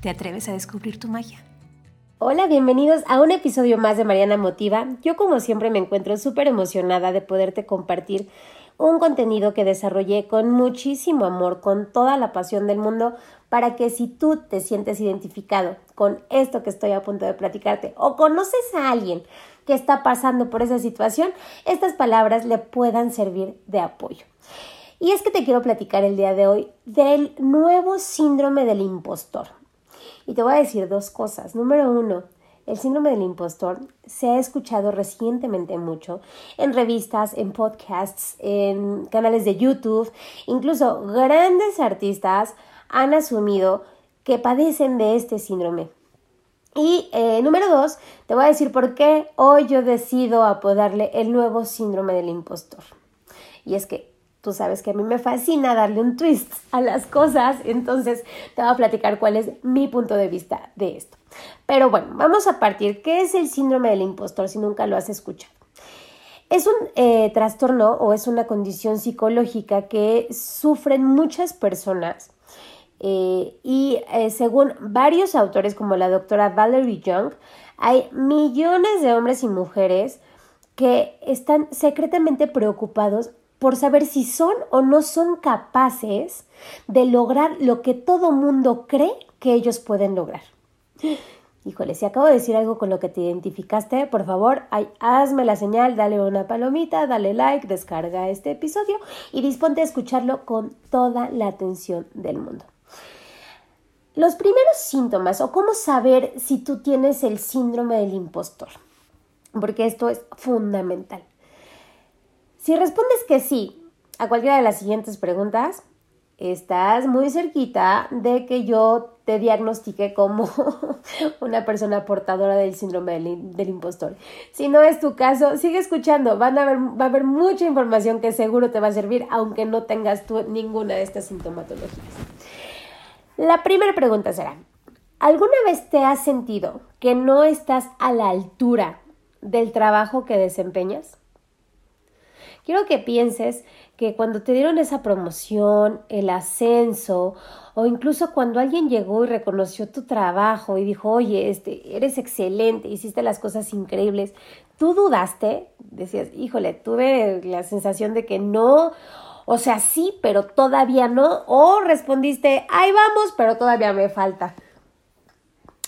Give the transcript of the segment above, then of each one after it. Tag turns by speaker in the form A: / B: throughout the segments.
A: ¿Te atreves a descubrir tu magia?
B: Hola, bienvenidos a un episodio más de Mariana Motiva. Yo como siempre me encuentro súper emocionada de poderte compartir un contenido que desarrollé con muchísimo amor, con toda la pasión del mundo, para que si tú te sientes identificado con esto que estoy a punto de platicarte o conoces a alguien que está pasando por esa situación, estas palabras le puedan servir de apoyo. Y es que te quiero platicar el día de hoy del nuevo síndrome del impostor. Y te voy a decir dos cosas. Número uno, el síndrome del impostor se ha escuchado recientemente mucho en revistas, en podcasts, en canales de YouTube. Incluso grandes artistas han asumido que padecen de este síndrome. Y eh, número dos, te voy a decir por qué hoy yo decido apodarle el nuevo síndrome del impostor. Y es que Tú sabes que a mí me fascina darle un twist a las cosas, entonces te voy a platicar cuál es mi punto de vista de esto. Pero bueno, vamos a partir. ¿Qué es el síndrome del impostor si nunca lo has escuchado? Es un eh, trastorno o es una condición psicológica que sufren muchas personas eh, y eh, según varios autores como la doctora Valerie Young, hay millones de hombres y mujeres que están secretamente preocupados por saber si son o no son capaces de lograr lo que todo mundo cree que ellos pueden lograr. Híjole, si acabo de decir algo con lo que te identificaste, por favor, hazme la señal, dale una palomita, dale like, descarga este episodio y disponte a escucharlo con toda la atención del mundo. Los primeros síntomas o cómo saber si tú tienes el síndrome del impostor, porque esto es fundamental. Si respondes que sí a cualquiera de las siguientes preguntas, estás muy cerquita de que yo te diagnostique como una persona portadora del síndrome del, impostor. Si no es tu caso, sigue escuchando. A va a haber mucha información que seguro te va a servir, aunque no tengas tú ninguna de estas sintomatologías. La primera pregunta será, ¿alguna vez te has sentido que no estás a la altura del trabajo que desempeñas? Quiero que pienses que cuando te dieron esa promoción, el ascenso, o incluso cuando alguien llegó y reconoció tu trabajo y dijo, oye, este, eres excelente, hiciste las cosas increíbles, tú dudaste, decías, híjole, tuve la sensación de que no, o sea, sí, pero todavía no, o respondiste, ahí vamos, pero todavía me falta.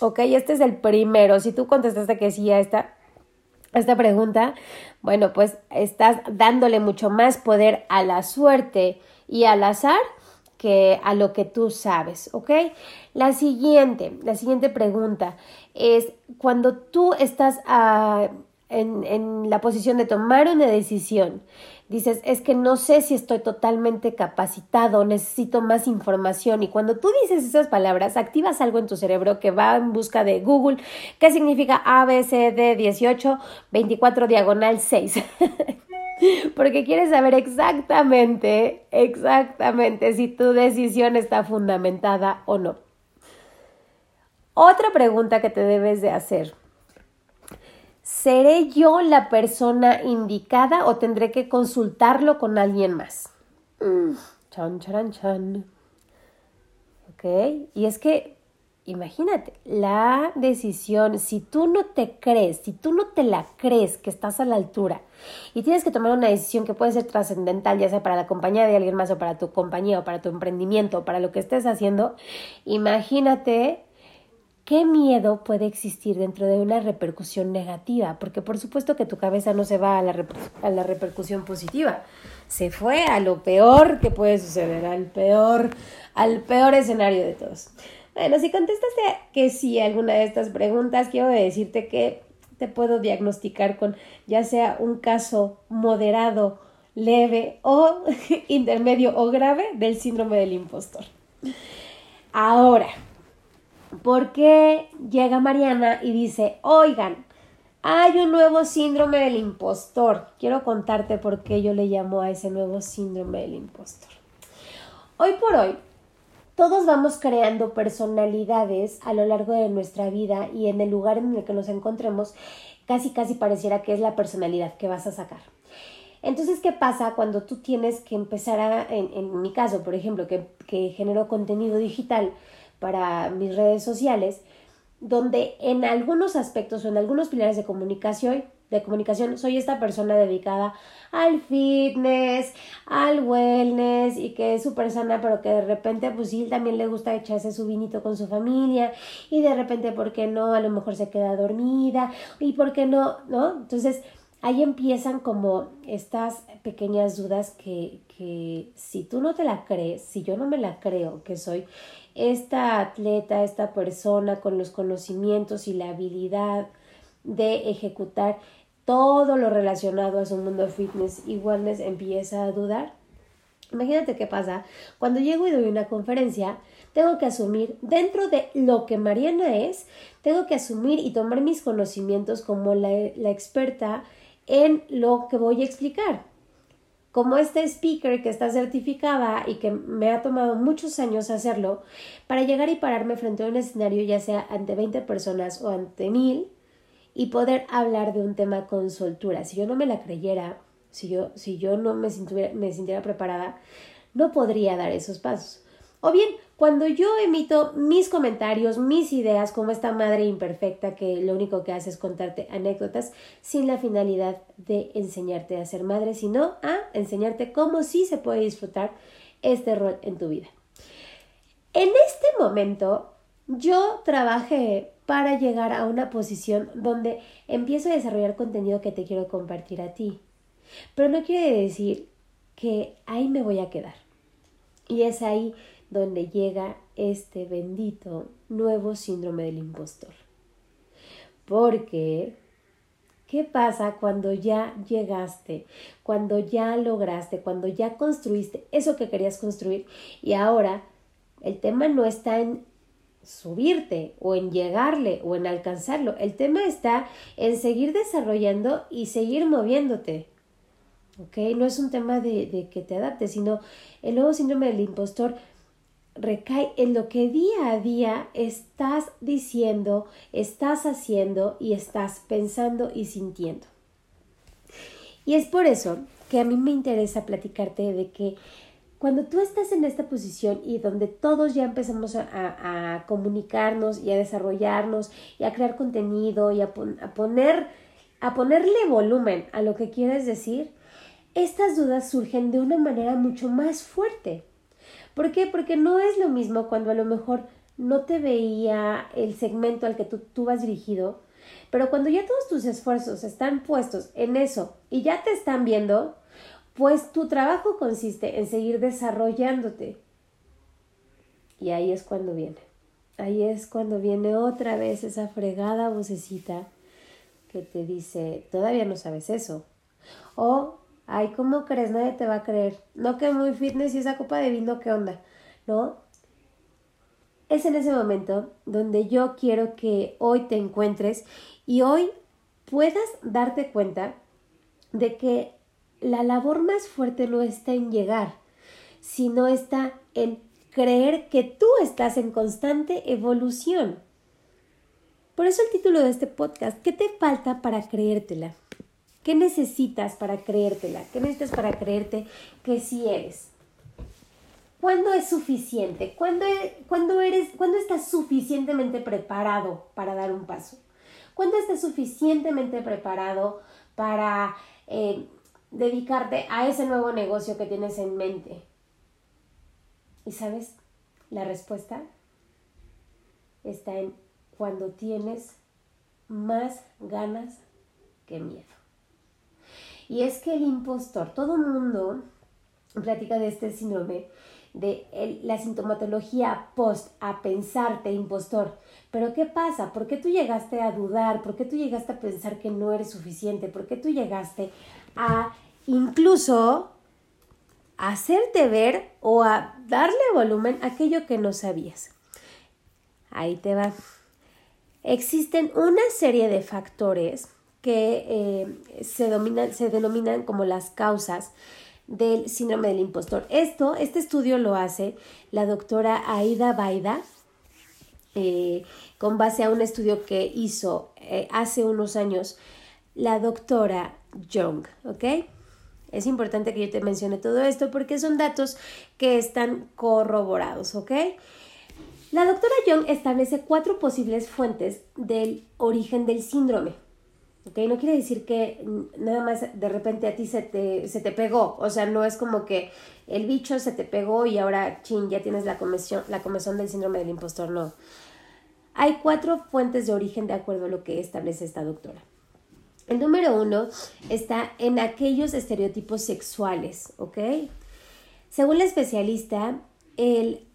B: Ok, este es el primero. Si tú contestaste que sí a esta, esta pregunta, bueno, pues estás dándole mucho más poder a la suerte y al azar que a lo que tú sabes, ¿ok? La siguiente, la siguiente pregunta es cuando tú estás ah, en, en la posición de tomar una decisión dices, es que no sé si estoy totalmente capacitado, necesito más información. Y cuando tú dices esas palabras, activas algo en tu cerebro que va en busca de Google, ¿qué significa ABCD 18, 24 diagonal 6. Porque quieres saber exactamente, exactamente si tu decisión está fundamentada o no. Otra pregunta que te debes de hacer ¿Seré yo la persona indicada o tendré que consultarlo con alguien más? Mm. Chan, chan, chan. ¿Ok? Y es que, imagínate, la decisión, si tú no te crees, si tú no te la crees que estás a la altura y tienes que tomar una decisión que puede ser trascendental, ya sea para la compañía de alguien más o para tu compañía o para tu emprendimiento o para lo que estés haciendo, imagínate ¿Qué miedo puede existir dentro de una repercusión negativa? Porque por supuesto que tu cabeza no se va a la, a la repercusión positiva, se fue a lo peor que puede suceder, al peor, al peor escenario de todos. Bueno, si contestaste que sí a alguna de estas preguntas, quiero decirte que te puedo diagnosticar con ya sea un caso moderado, leve o intermedio o grave del síndrome del impostor. Ahora, porque llega Mariana y dice, oigan, hay un nuevo síndrome del impostor. Quiero contarte por qué yo le llamo a ese nuevo síndrome del impostor. Hoy por hoy, todos vamos creando personalidades a lo largo de nuestra vida y en el lugar en el que nos encontremos, casi casi pareciera que es la personalidad que vas a sacar. Entonces, ¿qué pasa cuando tú tienes que empezar a, en, mi caso, por ejemplo, que, que genero contenido digital para mis redes sociales, donde en algunos aspectos o en algunos pilares de comunicación, de comunicación soy esta persona dedicada al fitness, al wellness y que es súper sana, pero que de repente pues sí también le gusta echarse su vinito con su familia y de repente, ¿por qué no? A lo mejor se queda dormida y ¿por qué no? ¿No? Entonces ahí empiezan como estas pequeñas dudas que, que si tú no te la crees, si yo no me la creo, que soy esta atleta, esta persona con los conocimientos y la habilidad de ejecutar todo lo relacionado a su mundo fitness y wellness empieza a dudar. Imagínate qué pasa. Cuando llego y doy una conferencia, tengo que asumir, dentro de lo que Mariana es, tengo que asumir y tomar mis conocimientos como la, la experta en lo que voy a explicar como este speaker que está certificada y que me ha tomado muchos años hacerlo, para llegar y pararme frente a un escenario, ya sea ante 20 personas o ante mil, y poder hablar de un tema con soltura. Si yo no me la creyera, si yo, si yo no me me sintiera preparada, no podría dar esos pasos. O bien, cuando yo emito mis comentarios, mis ideas, como esta madre imperfecta que lo único que hace es contarte anécdotas sin la finalidad de enseñarte a ser madre, sino a enseñarte cómo sí se puede disfrutar este rol en tu vida. En este momento, yo trabajé para llegar a una posición donde empiezo a desarrollar contenido que te quiero compartir a ti. Pero no quiere decir que ahí me voy a quedar. Y es ahí donde llega este bendito nuevo síndrome del impostor. Porque, ¿qué pasa cuando ya llegaste, cuando ya lograste, cuando ya construiste eso que querías construir y ahora el tema no está en subirte o en llegarle o en alcanzarlo, el tema está en seguir desarrollando y seguir moviéndote. ¿Ok? No es un tema de, de que te adaptes, sino el nuevo síndrome del impostor recae en lo que día a día estás diciendo, estás haciendo y estás pensando y sintiendo. Y es por eso que a mí me interesa platicarte de que cuando tú estás en esta posición y donde todos ya empezamos a, comunicarnos y a desarrollarnos y a crear contenido y a, a, poner, a ponerle volumen a lo que quieres decir, estas dudas surgen de una manera mucho más fuerte. ¿Por qué? Porque no es lo mismo cuando a lo mejor no te veía el segmento al que tú, tú vas dirigido, pero cuando ya todos tus esfuerzos están puestos en eso y ya te están viendo, pues tu trabajo consiste en seguir desarrollándote. Y ahí es cuando viene. Ahí es cuando viene otra vez esa fregada vocecita que te dice, todavía no sabes eso. O Ay, ¿cómo crees? Nadie te va a creer. No que muy fitness y esa copa de vino, ¿qué onda? ¿No? Es en ese momento donde yo quiero que hoy te encuentres y hoy puedas darte cuenta de que la labor más fuerte no está en llegar, sino está en creer que tú estás en constante evolución. Por eso el título de este podcast, ¿qué te falta para creértela? ¿Qué necesitas para creértela? ¿Qué necesitas para creerte que sí eres? ¿Cuándo es suficiente? ¿Cuándo, e, eres, ¿Cuándo estás suficientemente preparado para dar un paso? ¿Cuándo estás suficientemente preparado para eh, dedicarte a ese nuevo negocio que tienes en mente? ¿Y sabes? La respuesta está en cuando tienes más ganas que miedo. Y es que el impostor, todo el mundo platica de este síndrome, de la sintomatología post a pensarte impostor. Pero ¿qué pasa? ¿Por qué tú llegaste a dudar? ¿Por qué tú llegaste a pensar que no eres suficiente? ¿Por qué tú llegaste a incluso hacerte ver o a darle volumen a aquello que no sabías? Ahí te va. Existen una serie de factores que eh, se, se denominan como las causas del síndrome del impostor. Esto, este estudio lo hace la doctora Aida Baida eh, con base a un estudio que hizo eh, hace unos años la doctora Young. Es importante que yo te mencione todo esto porque son datos que están corroborados, ¿ok? La doctora Young establece cuatro posibles fuentes del origen del síndrome. ¿Ok? No quiere decir que nada más de repente a ti se te, se te pegó, o sea, no es como que el bicho se te pegó y ahora, chin, ya tienes la comezón, la comezón del síndrome del impostor, no. Hay cuatro fuentes de origen de acuerdo a lo que establece esta doctora. El número uno está en aquellos estereotipos sexuales, ¿ok? Según la especialista, el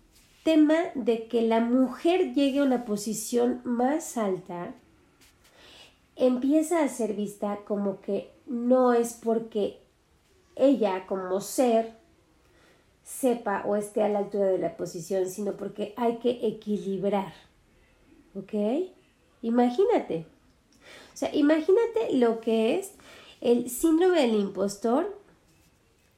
B: tema de que la mujer llegue a una posición más alta empieza a ser vista como que no es porque ella como ser sepa o esté a la altura de la posición, sino porque hay que equilibrar. ¿Ok? Imagínate. O sea, imagínate lo que es el síndrome del impostor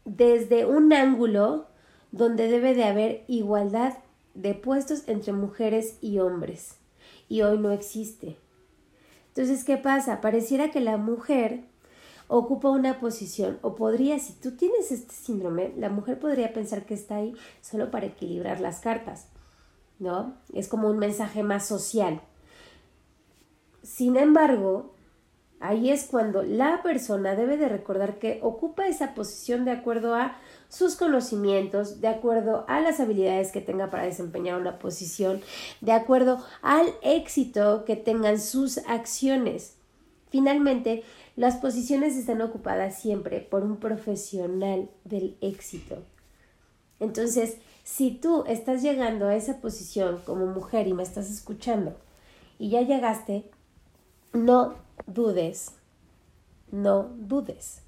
B: desde un ángulo donde debe de haber igualdad de puestos entre mujeres y hombres. Y hoy no existe. Entonces, ¿qué pasa? Pareciera que la mujer ocupa una posición o podría, si tú tienes este síndrome, la mujer podría pensar que está ahí solo para equilibrar las cartas, ¿no? Es como un mensaje más social. Sin embargo, ahí es cuando la persona debe de recordar que ocupa esa posición de acuerdo a sus conocimientos, de acuerdo a las habilidades que tenga para desempeñar una posición, de acuerdo al éxito que tengan sus acciones. Finalmente, las posiciones están ocupadas siempre por un profesional del éxito. Entonces, si tú estás llegando a esa posición como mujer y me estás escuchando y ya llegaste, no dudes, no dudes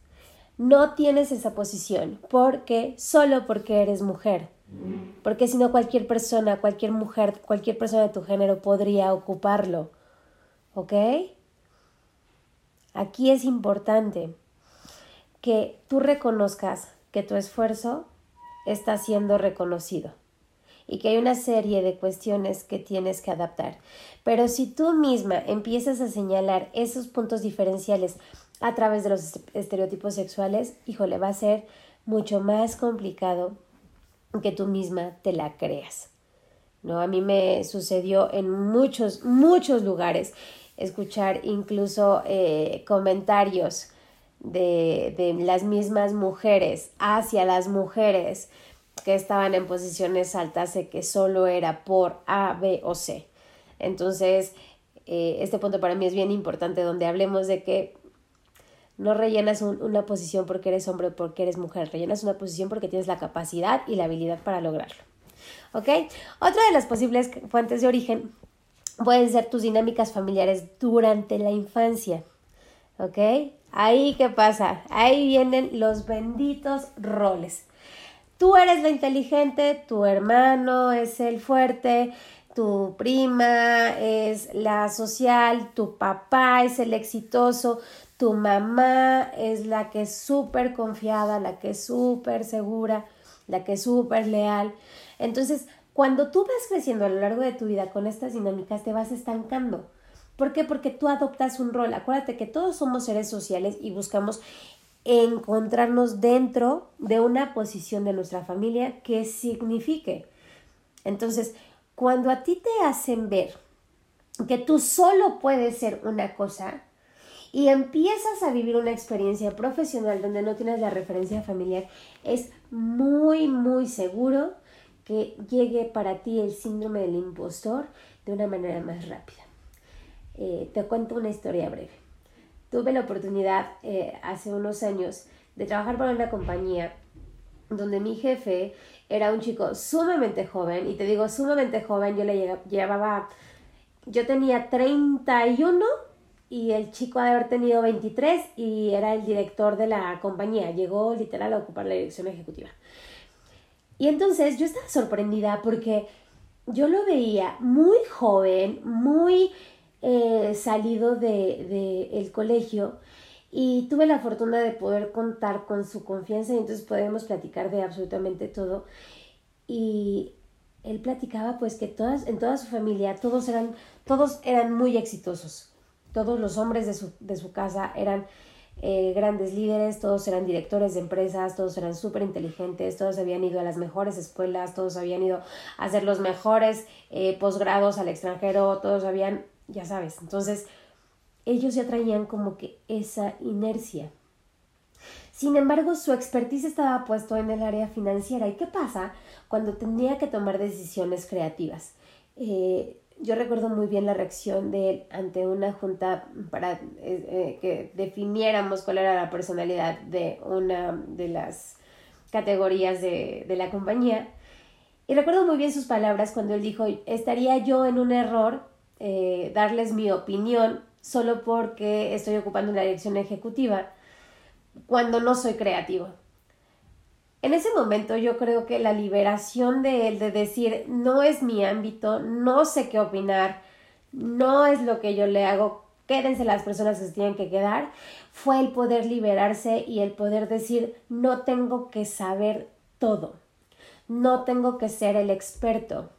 B: no tienes esa posición porque solo porque eres mujer. Porque si no cualquier persona, cualquier mujer, cualquier persona de tu género podría ocuparlo. ¿Ok? Aquí es importante que tú reconozcas que tu esfuerzo está siendo reconocido y que hay una serie de cuestiones que tienes que adaptar. Pero si tú misma empiezas a señalar esos puntos diferenciales a través de los estereotipos sexuales, híjole, va a ser mucho más complicado que tú misma te la creas. ¿No? A mí me sucedió en muchos, muchos lugares escuchar incluso eh, comentarios de, de las mismas mujeres hacia las mujeres que estaban en posiciones altas de que solo era por A, B o C. Entonces, eh, este punto para mí es bien importante donde hablemos de que no rellenas una posición porque eres hombre o porque eres mujer, rellenas una posición porque tienes la capacidad y la habilidad para lograrlo. ¿Ok? Otra de las posibles fuentes de origen pueden ser tus dinámicas familiares durante la infancia. ¿Ok? Ahí qué pasa? Ahí vienen los benditos roles. Tú eres la inteligente, tu hermano es el fuerte, tu prima es la social, tu papá es el exitoso, tu mamá es la que es súper confiada, la que es súper segura, la que es súper leal. Entonces, cuando tú vas creciendo a lo largo de tu vida con estas dinámicas, te vas estancando. ¿Por qué? Porque tú adoptas un rol. Acuérdate que todos somos seres sociales y buscamos encontrarnos dentro de una posición de nuestra familia que signifique. Entonces, cuando a ti te hacen ver que tú solo puedes ser una cosa, y empiezas a vivir una experiencia profesional donde no tienes la referencia familiar, es muy, muy seguro que llegue para ti el síndrome del impostor de una manera más rápida. Eh, te cuento una historia breve. Tuve la oportunidad eh, hace unos años de trabajar para una compañía donde mi jefe era un chico sumamente joven, y te digo sumamente joven, yo le llevaba, yo tenía 31 y el chico ha de haber tenido 23 y era el director de la compañía. Llegó literal a ocupar la dirección ejecutiva. Y entonces yo estaba sorprendida porque yo lo veía muy joven, muy eh, salido del de, colegio y tuve la fortuna de poder contar con su confianza y entonces podemos platicar de absolutamente todo. Y él platicaba pues que todas, en toda su familia todos eran, todos eran muy exitosos. Todos los hombres de su, de su casa eran eh, grandes líderes, todos eran directores de empresas, todos eran súper inteligentes, todos habían ido a las mejores escuelas, todos habían ido a hacer los mejores eh, posgrados al extranjero, todos habían, ya sabes, entonces ellos ya traían como que esa inercia. Sin embargo, su expertise estaba puesto en el área financiera. ¿Y qué pasa cuando tenía que tomar decisiones creativas? Eh, yo recuerdo muy bien la reacción de él ante una junta para eh, eh, que definiéramos cuál era la personalidad de una de las categorías de, de, la compañía. Y recuerdo muy bien sus palabras cuando él dijo, estaría yo en un error eh, darles mi opinión solo porque estoy ocupando una dirección ejecutiva cuando no soy creativo. En ese momento yo creo que la liberación de él de decir no es mi ámbito, no sé qué opinar, no es lo que yo le hago, quédense las personas que se tienen que quedar, fue el poder liberarse y el poder decir no tengo que saber todo, no tengo que ser el experto,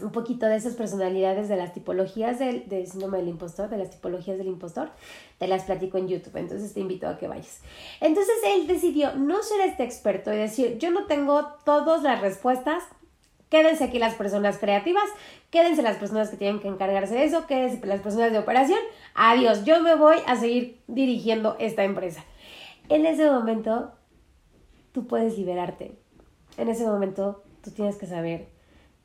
B: un poquito de esas personalidades de las tipologías del, síndrome del impostor, de las tipologías del impostor, te las platico en YouTube, entonces te invito a que vayas. Entonces él decidió no ser este experto y decir, yo no tengo todas las respuestas, quédense aquí las personas creativas, quédense las personas que tienen que encargarse de eso, quédense las personas de operación, adiós, yo me voy a seguir dirigiendo esta empresa. En ese momento, tú puedes liberarte. En ese momento, tú tienes que saber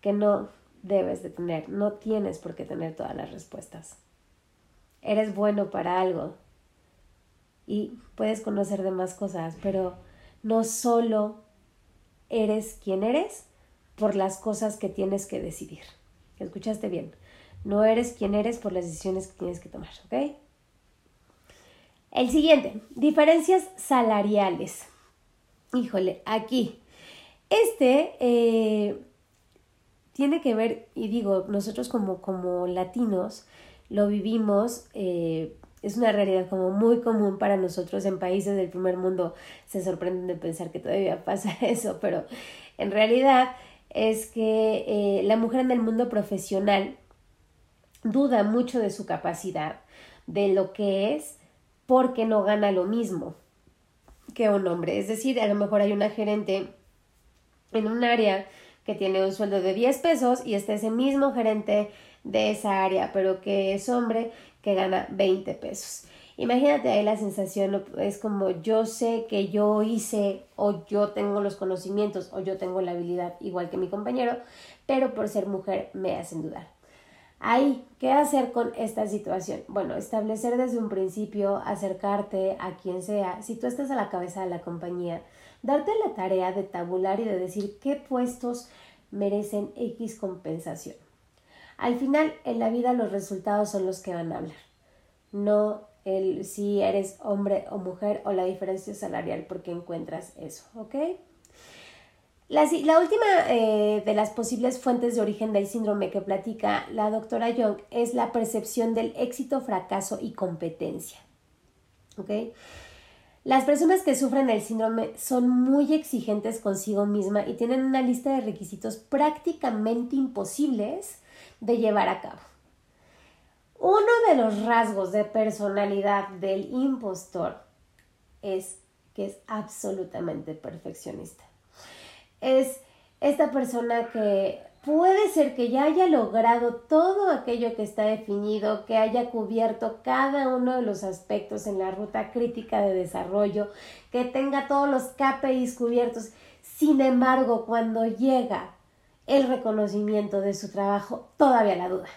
B: que no debes de tener, no tienes por qué tener todas las respuestas. Eres bueno para algo y puedes conocer de más cosas, pero no solo eres quien eres por las cosas que tienes que decidir. ¿Escuchaste bien? No eres quien eres por las decisiones que tienes que tomar, ¿ok? El siguiente, diferencias salariales. Híjole, aquí. Este eh, tiene que ver, y digo, nosotros como, como latinos lo vivimos, eh, es una realidad como muy común para nosotros en países del primer mundo. Se sorprenden de pensar que todavía pasa eso, pero en realidad es que eh, la mujer en el mundo profesional duda mucho de su capacidad, de lo que es, porque no gana lo mismo que un hombre. Es decir, a lo mejor hay una gerente en un área que tiene un sueldo de 10 pesos y está ese mismo gerente de esa área, pero que es hombre que gana 20 pesos. Imagínate ahí la sensación, es como yo sé que yo hice o yo tengo los conocimientos o yo tengo la habilidad igual que mi compañero, pero por ser mujer me hacen dudar. Ahí, ¿qué hacer con esta situación? Bueno, establecer desde un principio, acercarte a quien sea. Si tú estás a la cabeza de la compañía, darte la tarea de tabular y de decir qué puestos merecen X compensación. Al final, en la vida los resultados son los que van a hablar, no el si eres hombre o mujer o la diferencia salarial porque encuentras eso, ¿ok? La, la última eh, de las posibles fuentes de origen del síndrome que platica la doctora Young es la percepción del éxito, fracaso y competencia. ¿Ok? Las personas que sufren el síndrome son muy exigentes consigo misma y tienen una lista de requisitos prácticamente imposibles de llevar a cabo. Uno de los rasgos de personalidad del impostor es que es absolutamente perfeccionista. Es esta persona que puede ser que ya haya logrado todo aquello que está definido, que haya cubierto cada uno de los aspectos en la ruta crítica de desarrollo, que tenga todos los KPIs cubiertos. Sin embargo, cuando llega el reconocimiento de su trabajo, todavía la duda.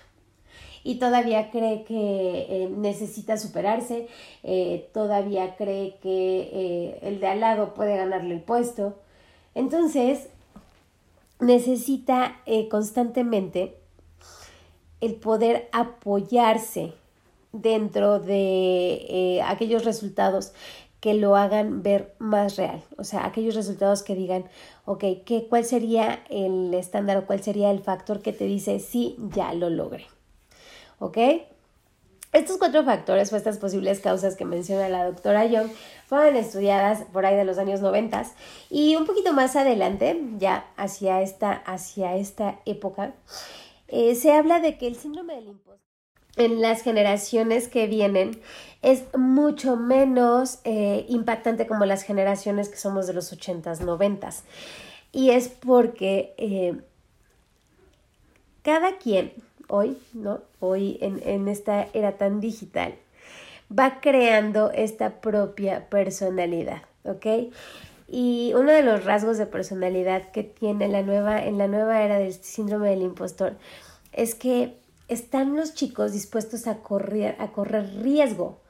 B: Y todavía cree que eh, necesita superarse, eh, todavía cree que eh, el de al lado puede ganarle el puesto. Entonces, necesita eh, constantemente el poder apoyarse dentro de eh, aquellos resultados que lo hagan ver más real. O sea, aquellos resultados que digan, ok, ¿qué, ¿cuál sería el estándar o cuál sería el factor que te dice, sí, ya lo logré? ¿Ok? Estos cuatro factores o estas posibles causas que menciona la doctora Young fueron estudiadas por ahí de los años 90 y un poquito más adelante, ya hacia esta, hacia esta época, eh, se habla de que el síndrome del impostor en las generaciones que vienen es mucho menos eh, impactante como las generaciones que somos de los 80s, 90s. Y es porque eh, cada quien hoy, ¿no? Hoy en, en esta era tan digital, va creando esta propia personalidad, ¿ok? Y uno de los rasgos de personalidad que tiene la nueva, en la nueva era del síndrome del impostor es que están los chicos dispuestos a correr, a correr riesgo.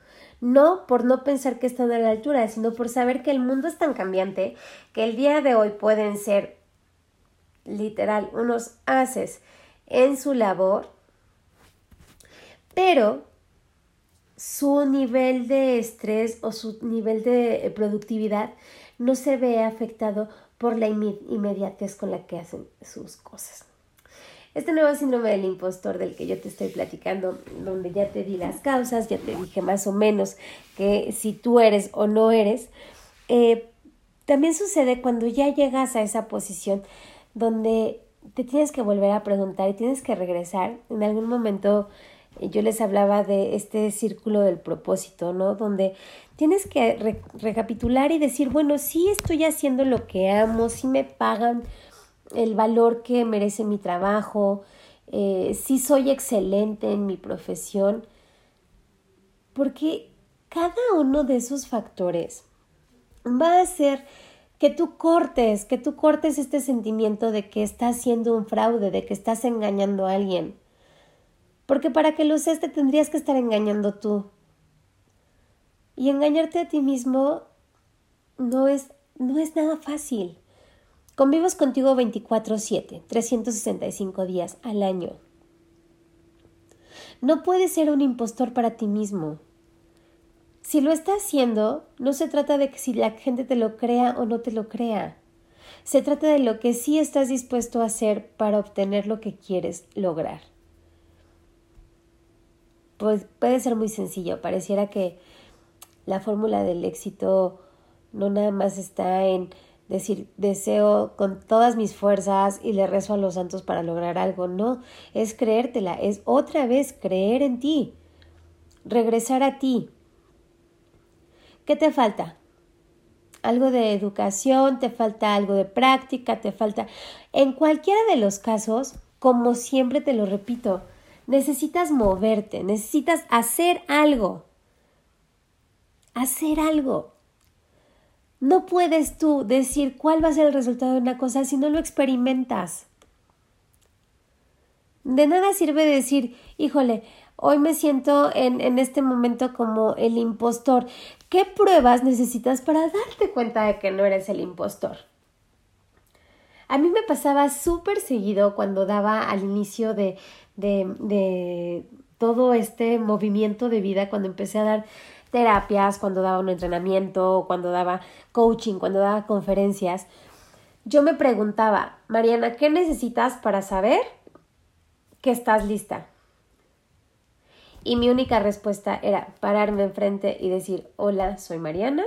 B: No por no pensar que están a la altura, sino por saber que el mundo es tan cambiante que el día de hoy pueden ser literal unos haces en su labor, pero su nivel de estrés o su nivel de productividad no se ve afectado por la inmediatez con la que hacen sus cosas. Este nuevo síndrome del impostor del que yo te estoy platicando, donde ya te di las causas, ya te dije más o menos que si tú eres o no eres, eh, también sucede cuando ya llegas a esa posición donde te tienes que volver a preguntar y tienes que regresar. En algún momento eh, yo les hablaba de este círculo del propósito, ¿no? Donde tienes que recapitular y decir, bueno, sí estoy haciendo lo que amo, sí me pagan el valor que merece mi trabajo, eh, si soy excelente en mi profesión, porque cada uno de esos factores va a hacer que tú cortes, que tú cortes este sentimiento de que estás haciendo un fraude, de que estás engañando a alguien. Porque para que lo seas te tendrías que estar engañando tú. Y engañarte a ti mismo no es, no es nada fácil. Convivos contigo 24/7, 365 días al año. No puedes ser un impostor para ti mismo. Si lo estás haciendo, no se trata de que si la gente te lo crea o no te lo crea. Se trata de lo que sí estás dispuesto a hacer para obtener lo que quieres lograr. Pues puede ser muy sencillo, pareciera que la fórmula del éxito no nada más está en decir deseo con todas mis fuerzas y le rezo a los santos para lograr algo. No, es creértela, es otra vez creer en ti, regresar a ti. ¿Qué te falta? Algo de educación, te falta algo de práctica, te falta... En cualquiera de los casos, como siempre te lo repito, necesitas moverte, necesitas hacer algo. Hacer algo. No puedes tú decir cuál va a ser el resultado de una cosa si no lo experimentas. De nada sirve decir, híjole, hoy me siento en, en, este momento como el impostor. ¿Qué pruebas necesitas para darte cuenta de que no eres el impostor? A mí me pasaba súper seguido cuando daba al inicio de, de, de todo este movimiento de vida, cuando empecé a dar terapias, cuando daba un entrenamiento, cuando daba coaching, cuando daba conferencias, yo me preguntaba, Mariana, ¿qué necesitas para saber que estás lista? Y mi única respuesta era pararme enfrente y decir, hola, soy Mariana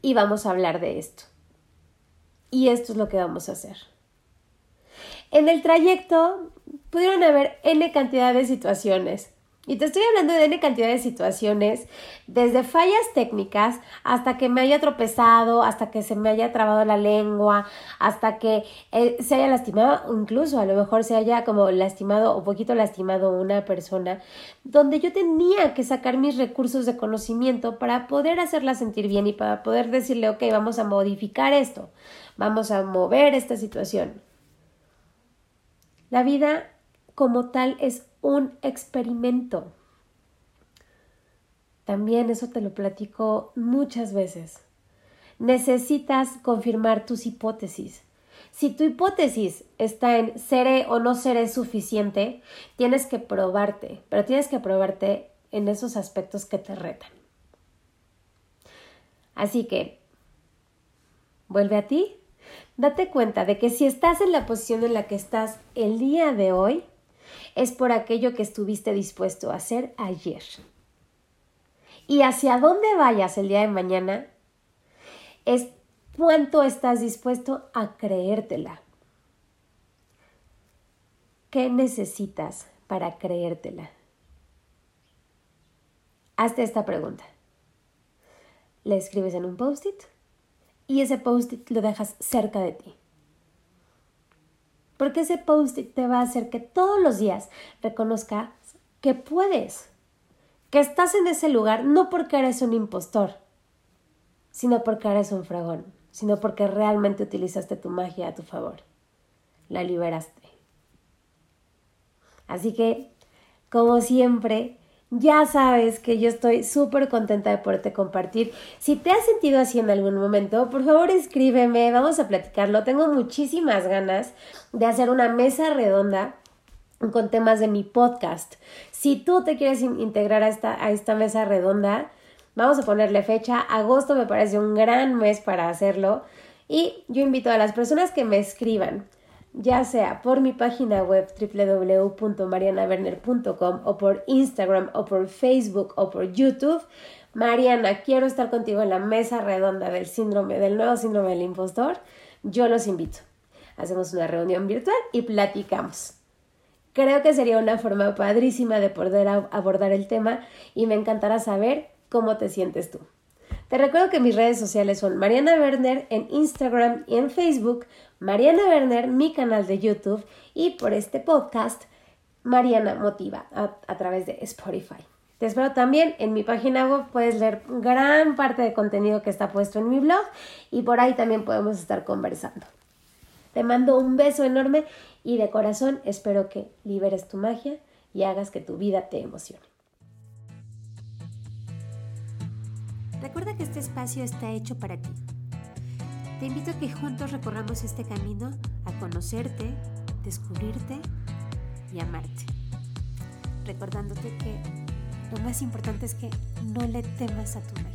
B: y vamos a hablar de esto. Y esto es lo que vamos a hacer. En el trayecto pudieron haber N cantidad de situaciones y te estoy hablando de N cantidad de situaciones, desde fallas técnicas hasta que me haya tropezado, hasta que se me haya trabado la lengua, hasta que eh, se haya lastimado, incluso a lo mejor se haya como lastimado o poquito lastimado una persona, donde yo tenía que sacar mis recursos de conocimiento para poder hacerla sentir bien y para poder decirle, ok, vamos a modificar esto, vamos a mover esta situación. La vida como tal es un experimento. También eso te lo platico muchas veces. Necesitas confirmar tus hipótesis. Si tu hipótesis está en seré o no seré suficiente, tienes que probarte, pero tienes que probarte en esos aspectos que te retan. Así que, vuelve a ti, date cuenta de que si estás en la posición en la que estás el día de hoy, es por aquello que estuviste dispuesto a hacer ayer. Y hacia dónde vayas el día de mañana es cuánto estás dispuesto a creértela. ¿Qué necesitas para creértela? Hazte esta pregunta. Le escribes en un post-it y ese post-it lo dejas cerca de ti. Porque ese post-it te va a hacer que todos los días reconozcas que puedes, que estás en ese lugar no porque eres un impostor, sino porque eres un fragón, sino porque realmente utilizaste tu magia a tu favor. La liberaste. Así que, como siempre, ya sabes que yo estoy súper contenta de poderte compartir. Si te has sentido así en algún momento, por favor escríbeme, vamos a platicarlo. Tengo muchísimas ganas de hacer una mesa redonda con temas de mi podcast. Si tú te quieres integrar a esta, a esta mesa redonda, vamos a ponerle fecha. Agosto me parece un gran mes para hacerlo. Y yo invito a las personas que me escriban ya sea por mi página web www.marianaberner.com o por Instagram o por Facebook o por YouTube. Mariana, quiero estar contigo en la mesa redonda del síndrome, del nuevo síndrome del impostor. Yo los invito. Hacemos una reunión virtual y platicamos. Creo que sería una forma padrísima de poder abordar el tema y me encantará saber cómo te sientes tú. Te recuerdo que mis redes sociales son Mariana Werner en Instagram y en Facebook, Mariana Werner, mi canal de YouTube y por este podcast, Mariana Motiva a, través de Spotify. Te espero también en mi página web, puedes leer gran parte de contenido que está puesto en mi blog y por ahí también podemos estar conversando. Te mando un beso enorme y de corazón espero que liberes tu magia y hagas que tu vida te emocione.
A: Recuerda que este espacio está hecho para ti. Te invito a que juntos recorramos este camino a conocerte, descubrirte y amarte. Recordándote que lo más importante es que no le temas a tu magia.